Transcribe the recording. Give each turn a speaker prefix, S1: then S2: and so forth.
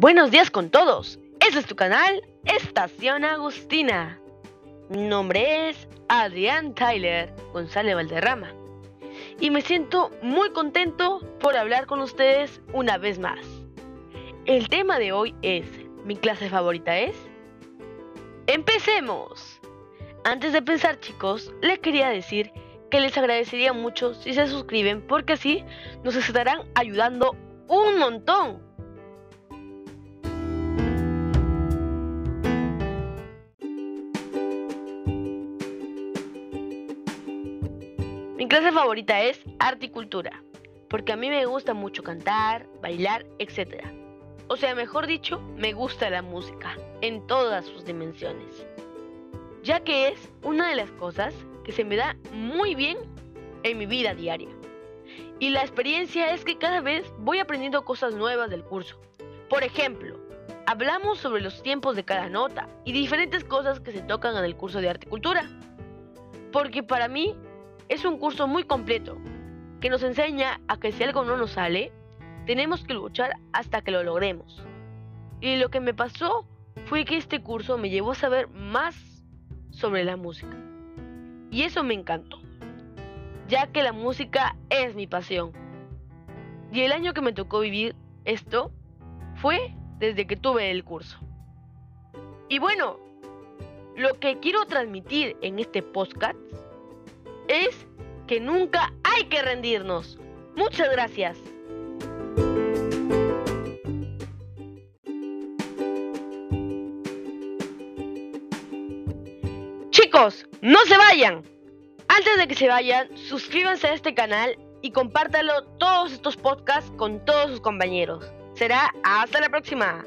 S1: Buenos días con todos. Este es tu canal, Estación Agustina. Mi nombre es Adrián Tyler González Valderrama. Y me siento muy contento por hablar con ustedes una vez más. El tema de hoy es, ¿mi clase favorita es? ¡Empecemos! Antes de pensar chicos, les quería decir que les agradecería mucho si se suscriben porque así nos estarán ayudando un montón. Clase favorita es arte cultura, porque a mí me gusta mucho cantar, bailar, etc. O sea, mejor dicho, me gusta la música, en todas sus dimensiones, ya que es una de las cosas que se me da muy bien en mi vida diaria. Y la experiencia es que cada vez voy aprendiendo cosas nuevas del curso. Por ejemplo, hablamos sobre los tiempos de cada nota y diferentes cosas que se tocan en el curso de arte y cultura. Porque para mí es un curso muy completo que nos enseña a que si algo no nos sale, tenemos que luchar hasta que lo logremos. Y lo que me pasó fue que este curso me llevó a saber más sobre la música. Y eso me encantó, ya que la música es mi pasión. Y el año que me tocó vivir esto fue desde que tuve el curso. Y bueno, lo que quiero transmitir en este podcast es que nunca hay que rendirnos. Muchas gracias. Chicos, no se vayan. Antes de que se vayan, suscríbanse a este canal y compártalo todos estos podcasts con todos sus compañeros. Será hasta la próxima.